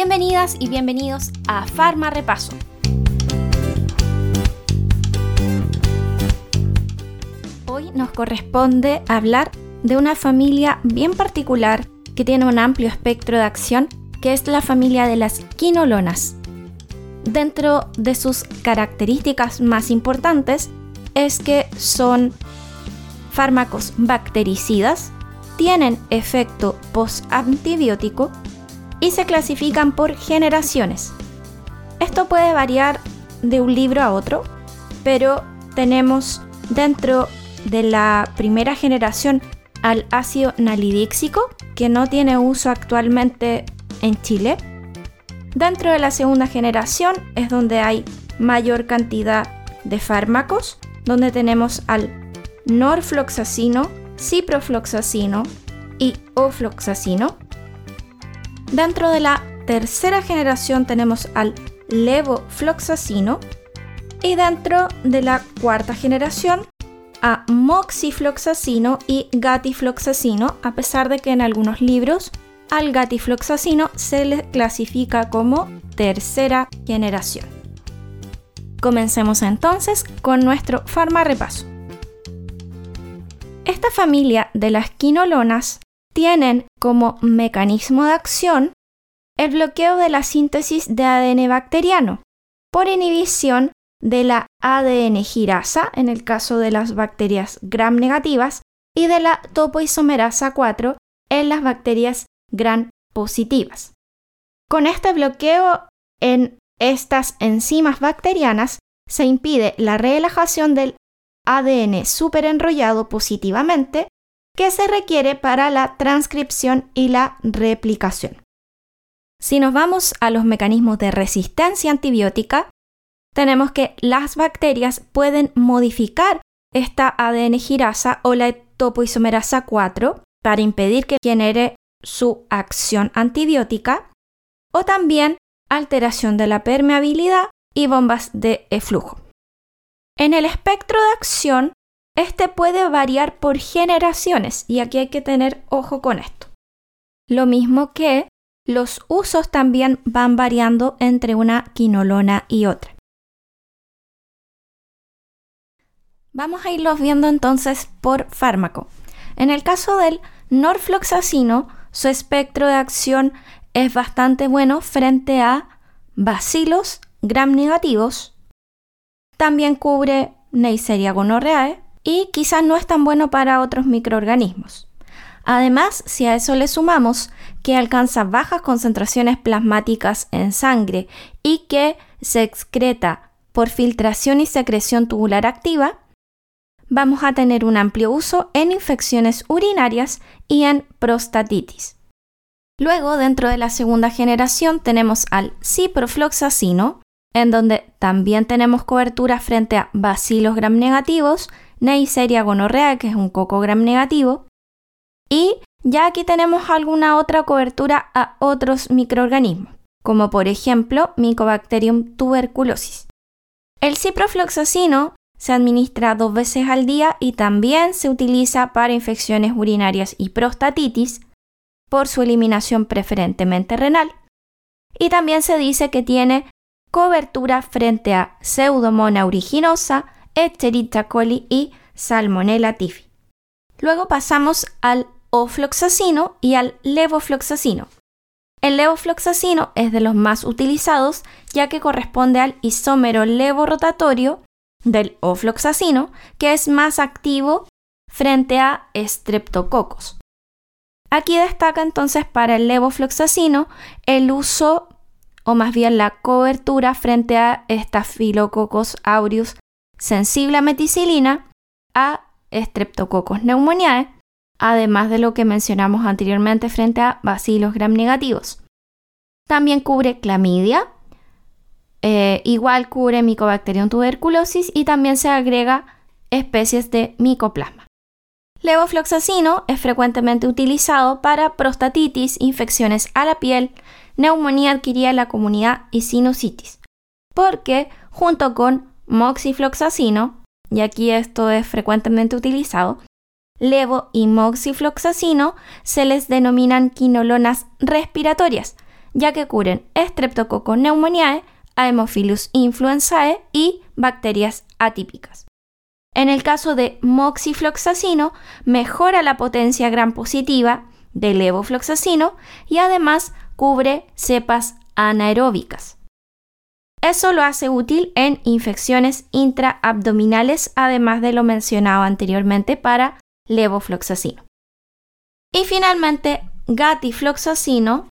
Bienvenidas y bienvenidos a Farma Repaso. Hoy nos corresponde hablar de una familia bien particular que tiene un amplio espectro de acción, que es la familia de las quinolonas. Dentro de sus características más importantes es que son fármacos bactericidas, tienen efecto post-antibiótico y se clasifican por generaciones. Esto puede variar de un libro a otro, pero tenemos dentro de la primera generación al ácido nalidíxico, que no tiene uso actualmente en Chile. Dentro de la segunda generación es donde hay mayor cantidad de fármacos, donde tenemos al norfloxacino, ciprofloxacino y ofloxacino. Dentro de la tercera generación tenemos al levofloxacino y dentro de la cuarta generación a moxifloxacino y gatifloxacino, a pesar de que en algunos libros al gatifloxacino se le clasifica como tercera generación. Comencemos entonces con nuestro farmarepaso. Esta familia de las quinolonas tienen como mecanismo de acción el bloqueo de la síntesis de ADN bacteriano por inhibición de la ADN girasa en el caso de las bacterias gram negativas y de la topoisomerasa 4 en las bacterias gram positivas. Con este bloqueo en estas enzimas bacterianas se impide la relajación del ADN superenrollado positivamente que se requiere para la transcripción y la replicación. Si nos vamos a los mecanismos de resistencia antibiótica, tenemos que las bacterias pueden modificar esta ADN girasa o la topoisomerasa 4 para impedir que genere su acción antibiótica o también alteración de la permeabilidad y bombas de flujo. En el espectro de acción, este puede variar por generaciones y aquí hay que tener ojo con esto. Lo mismo que los usos también van variando entre una quinolona y otra. Vamos a irlos viendo entonces por fármaco. En el caso del norfloxacino, su espectro de acción es bastante bueno frente a bacilos gram negativos. También cubre Neisseria gonorrhoeae y quizás no es tan bueno para otros microorganismos. Además, si a eso le sumamos que alcanza bajas concentraciones plasmáticas en sangre y que se excreta por filtración y secreción tubular activa, vamos a tener un amplio uso en infecciones urinarias y en prostatitis. Luego, dentro de la segunda generación, tenemos al ciprofloxacino, en donde también tenemos cobertura frente a bacilos gram negativos, Neisseria gonorrea, que es un coco gram negativo, y ya aquí tenemos alguna otra cobertura a otros microorganismos, como por ejemplo Mycobacterium tuberculosis. El ciprofloxacino se administra dos veces al día y también se utiliza para infecciones urinarias y prostatitis por su eliminación preferentemente renal. Y también se dice que tiene cobertura frente a Pseudomonas aeruginosa, Escherichia coli y Salmonella typhi. Luego pasamos al ofloxacino y al levofloxacino. El levofloxacino es de los más utilizados ya que corresponde al isómero levorotatorio del ofloxacino, que es más activo frente a estreptococos. Aquí destaca entonces para el levofloxacino el uso o más bien la cobertura frente a Staphylococcus aureus sensible a meticilina, a Streptococcus pneumoniae, además de lo que mencionamos anteriormente frente a bacilos gram negativos. También cubre clamidia, eh, igual cubre Mycobacterium tuberculosis y también se agrega especies de micoplasma. Levofloxacino es frecuentemente utilizado para prostatitis, infecciones a la piel, neumonía adquirida en la comunidad y sinusitis, porque junto con moxifloxacino, y aquí esto es frecuentemente utilizado, levo y moxifloxacino se les denominan quinolonas respiratorias, ya que cubren Streptococcus pneumoniae, Haemophilus influenzae y bacterias atípicas. En el caso de moxifloxacino, mejora la potencia gram positiva del levofloxacino y además cubre cepas anaeróbicas. Eso lo hace útil en infecciones intraabdominales, además de lo mencionado anteriormente para levofloxacino. Y finalmente, gatifloxacino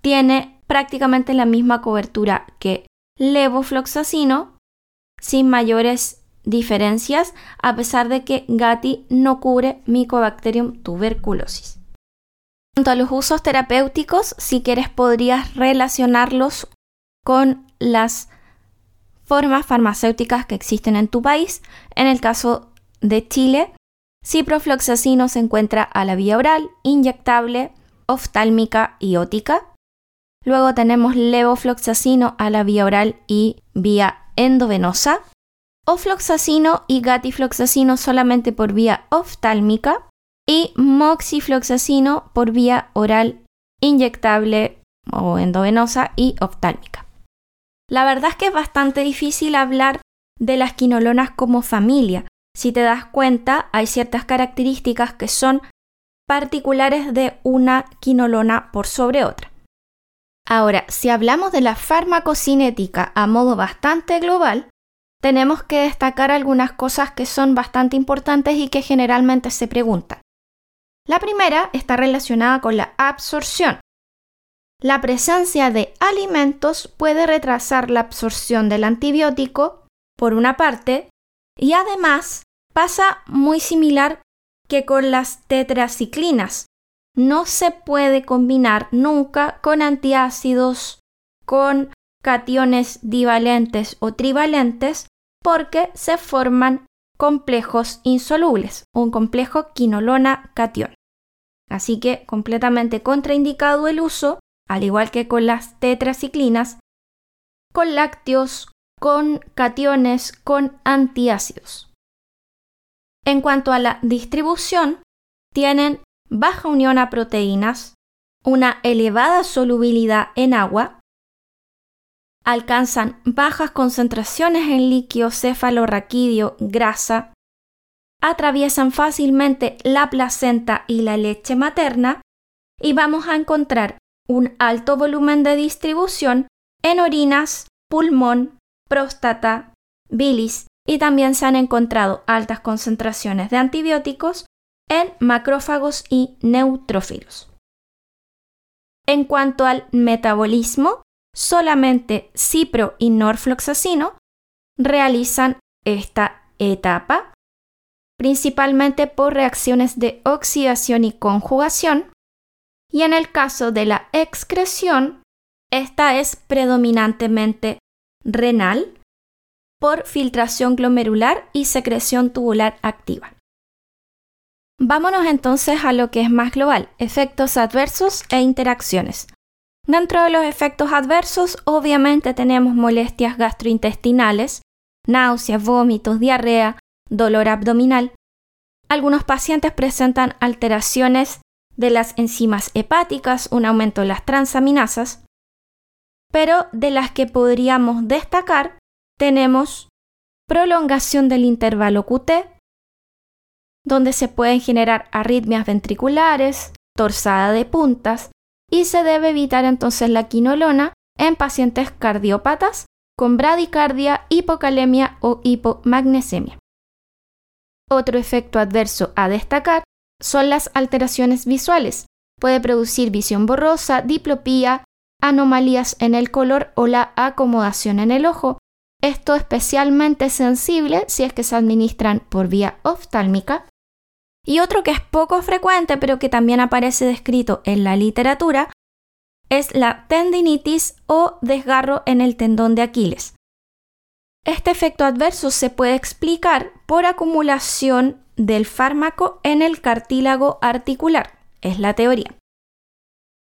tiene prácticamente la misma cobertura que levofloxacino, sin mayores diferencias, a pesar de que Gati no cubre Mycobacterium tuberculosis. En cuanto a los usos terapéuticos, si quieres podrías relacionarlos con las formas farmacéuticas que existen en tu país. En el caso de Chile, ciprofloxacino se encuentra a la vía oral, inyectable, oftálmica y ótica. Luego tenemos levofloxacino a la vía oral y vía endovenosa. Ofloxacino y gatifloxacino solamente por vía oftálmica y moxifloxacino por vía oral inyectable o endovenosa y oftálmica. La verdad es que es bastante difícil hablar de las quinolonas como familia. Si te das cuenta, hay ciertas características que son particulares de una quinolona por sobre otra. Ahora, si hablamos de la farmacocinética a modo bastante global, tenemos que destacar algunas cosas que son bastante importantes y que generalmente se preguntan. La primera está relacionada con la absorción. La presencia de alimentos puede retrasar la absorción del antibiótico, por una parte, y además pasa muy similar que con las tetraciclinas. No se puede combinar nunca con antiácidos, con cationes divalentes o trivalentes, porque se forman complejos insolubles, un complejo quinolona-cation. Así que completamente contraindicado el uso, al igual que con las tetraciclinas, con lácteos, con cationes, con antiácidos. En cuanto a la distribución, tienen baja unión a proteínas, una elevada solubilidad en agua, alcanzan bajas concentraciones en líquido cefalorraquídeo, grasa, atraviesan fácilmente la placenta y la leche materna y vamos a encontrar un alto volumen de distribución en orinas, pulmón, próstata, bilis y también se han encontrado altas concentraciones de antibióticos en macrófagos y neutrófilos. En cuanto al metabolismo, solamente cipro y norfloxacino realizan esta etapa principalmente por reacciones de oxidación y conjugación, y en el caso de la excreción, esta es predominantemente renal por filtración glomerular y secreción tubular activa. Vámonos entonces a lo que es más global, efectos adversos e interacciones. Dentro de los efectos adversos, obviamente tenemos molestias gastrointestinales, náuseas, vómitos, diarrea, dolor abdominal. Algunos pacientes presentan alteraciones de las enzimas hepáticas, un aumento de las transaminasas, pero de las que podríamos destacar tenemos prolongación del intervalo QT, donde se pueden generar arritmias ventriculares, torsada de puntas, y se debe evitar entonces la quinolona en pacientes cardiópatas con bradicardia, hipocalemia o hipomagnesemia. Otro efecto adverso a destacar son las alteraciones visuales. Puede producir visión borrosa, diplopía, anomalías en el color o la acomodación en el ojo. Esto especialmente sensible si es que se administran por vía oftálmica. Y otro que es poco frecuente pero que también aparece descrito en la literatura es la tendinitis o desgarro en el tendón de Aquiles. Este efecto adverso se puede explicar por acumulación del fármaco en el cartílago articular, es la teoría.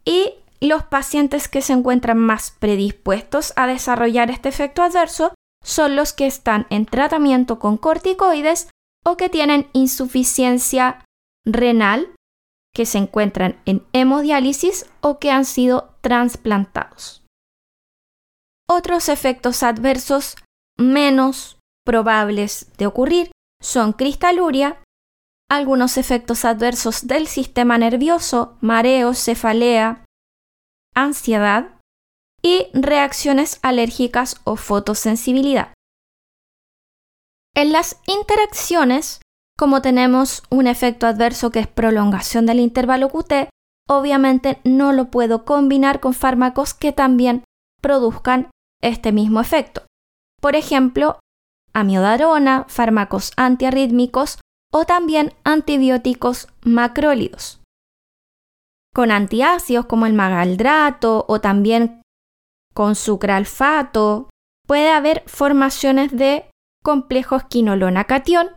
Y los pacientes que se encuentran más predispuestos a desarrollar este efecto adverso son los que están en tratamiento con corticoides o que tienen insuficiencia renal, que se encuentran en hemodiálisis o que han sido trasplantados. Otros efectos adversos menos probables de ocurrir son cristaluria, algunos efectos adversos del sistema nervioso, mareo, cefalea, ansiedad y reacciones alérgicas o fotosensibilidad. En las interacciones, como tenemos un efecto adverso que es prolongación del intervalo QT, obviamente no lo puedo combinar con fármacos que también produzcan este mismo efecto. Por ejemplo, amiodarona, fármacos antiarrítmicos o también antibióticos macrólidos. Con antiácidos como el magaldrato o también con sucralfato puede haber formaciones de complejos quinolona-catión,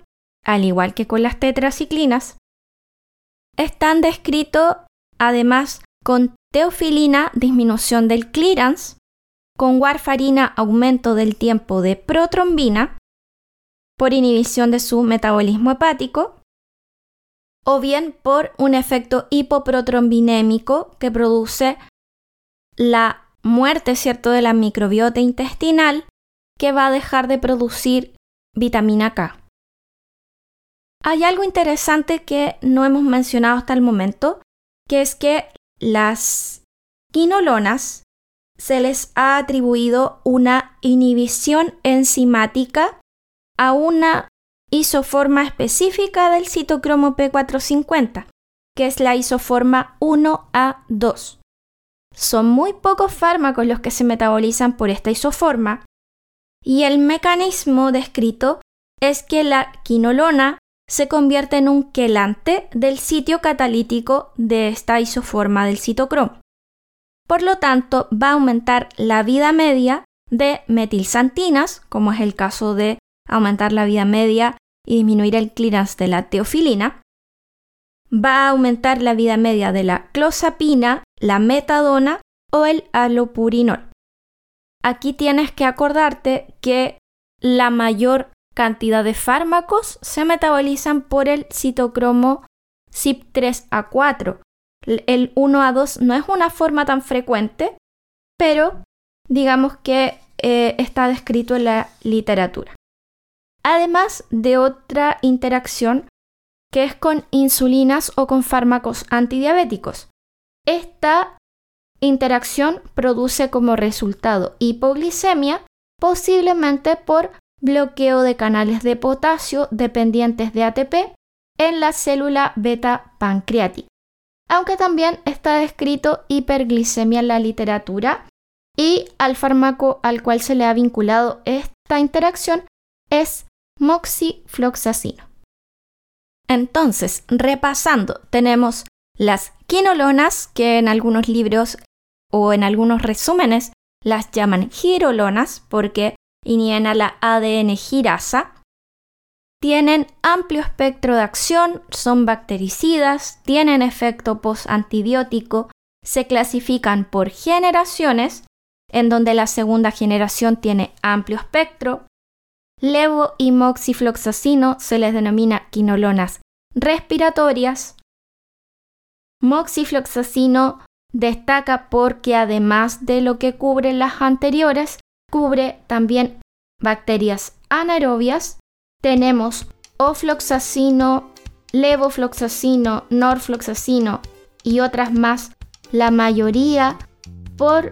al igual que con las tetraciclinas. Están descritos además con teofilina disminución del clearance, con warfarina aumento del tiempo de protrombina por inhibición de su metabolismo hepático, o bien por un efecto hipoprotrombinémico que produce la muerte ¿cierto? de la microbiota intestinal que va a dejar de producir vitamina K. Hay algo interesante que no hemos mencionado hasta el momento, que es que las quinolonas se les ha atribuido una inhibición enzimática a una isoforma específica del citocromo P450, que es la isoforma 1A2. Son muy pocos fármacos los que se metabolizan por esta isoforma y el mecanismo descrito es que la quinolona se convierte en un quelante del sitio catalítico de esta isoforma del citocromo. Por lo tanto, va a aumentar la vida media de metilsantinas, como es el caso de aumentar la vida media y disminuir el clearance de la teofilina. Va a aumentar la vida media de la clozapina, la metadona o el alopurinol. Aquí tienes que acordarte que la mayor cantidad de fármacos se metabolizan por el citocromo CYP3A4. El 1A2 no es una forma tan frecuente, pero digamos que eh, está descrito en la literatura además de otra interacción que es con insulinas o con fármacos antidiabéticos. Esta interacción produce como resultado hipoglicemia, posiblemente por bloqueo de canales de potasio dependientes de ATP en la célula beta pancreática. Aunque también está descrito hiperglicemia en la literatura y al fármaco al cual se le ha vinculado esta interacción es moxifloxacino. Entonces, repasando, tenemos las quinolonas, que en algunos libros o en algunos resúmenes las llaman girolonas porque inhiben la ADN girasa. Tienen amplio espectro de acción, son bactericidas, tienen efecto post-antibiótico, se clasifican por generaciones, en donde la segunda generación tiene amplio espectro, levo y moxifloxacino se les denomina quinolonas respiratorias. Moxifloxacino destaca porque además de lo que cubre las anteriores, cubre también bacterias anaerobias. Tenemos ofloxacino, levofloxacino, norfloxacino y otras más, la mayoría por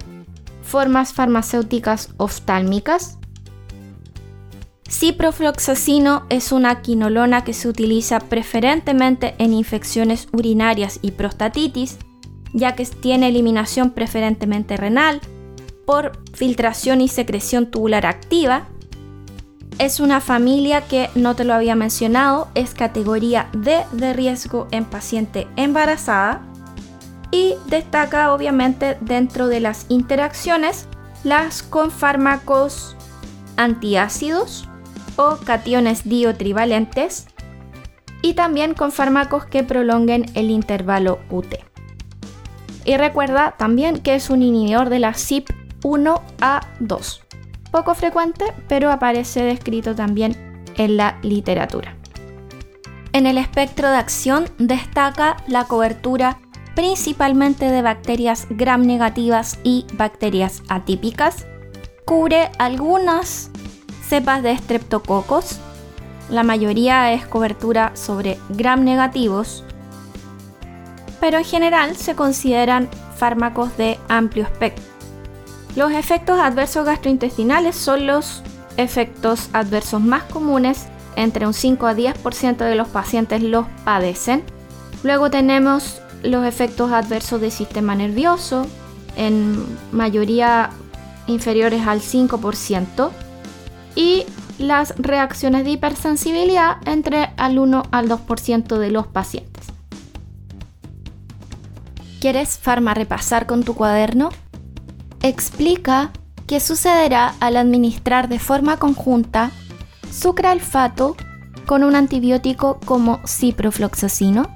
formas farmacéuticas oftálmicas. Ciprofloxacino es una quinolona que se utiliza preferentemente en infecciones urinarias y prostatitis, ya que tiene eliminación preferentemente renal por filtración y secreción tubular activa. Es una familia que, no te lo había mencionado, es categoría D de riesgo en paciente embarazada y destaca obviamente dentro de las interacciones las con fármacos antiácidos, o cationes diotrivalentes y también con fármacos que prolonguen el intervalo QT. Y recuerda también que es un inhibidor de la CYP1A2. Poco frecuente, pero aparece descrito también en la literatura. En el espectro de acción destaca la cobertura principalmente de bacterias gram negativas y bacterias atípicas. Cubre algunas cepas de estreptococos. La mayoría es cobertura sobre gram negativos, pero en general se consideran fármacos de amplio espectro. Los efectos adversos gastrointestinales son los efectos adversos más comunes, entre un 5 a 10% de los pacientes los padecen. Luego tenemos los efectos adversos del sistema nervioso, en mayoría inferiores al 5%, y las reacciones de hipersensibilidad entre al 1 al 2% de los pacientes. ¿Quieres farma repasar con tu cuaderno? Explica qué sucederá al administrar de forma conjunta sucralfato con un antibiótico como ciprofloxacino.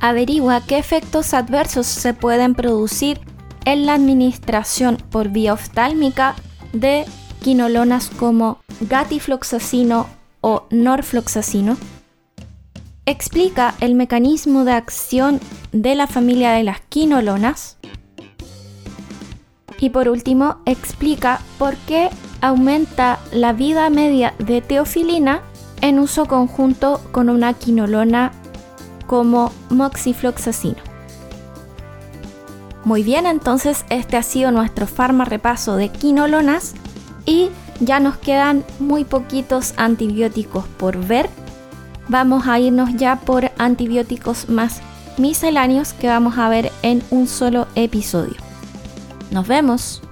Averigua qué efectos adversos se pueden producir en la administración por vía oftálmica de quinolonas como gatifloxacino o norfloxacino. Explica el mecanismo de acción de la familia de las quinolonas. Y por último, explica por qué aumenta la vida media de teofilina en uso conjunto con una quinolona como moxifloxacino. Muy bien, entonces este ha sido nuestro farma repaso de quinolonas y ya nos quedan muy poquitos antibióticos por ver. Vamos a irnos ya por antibióticos más misceláneos que vamos a ver en un solo episodio. Nos vemos.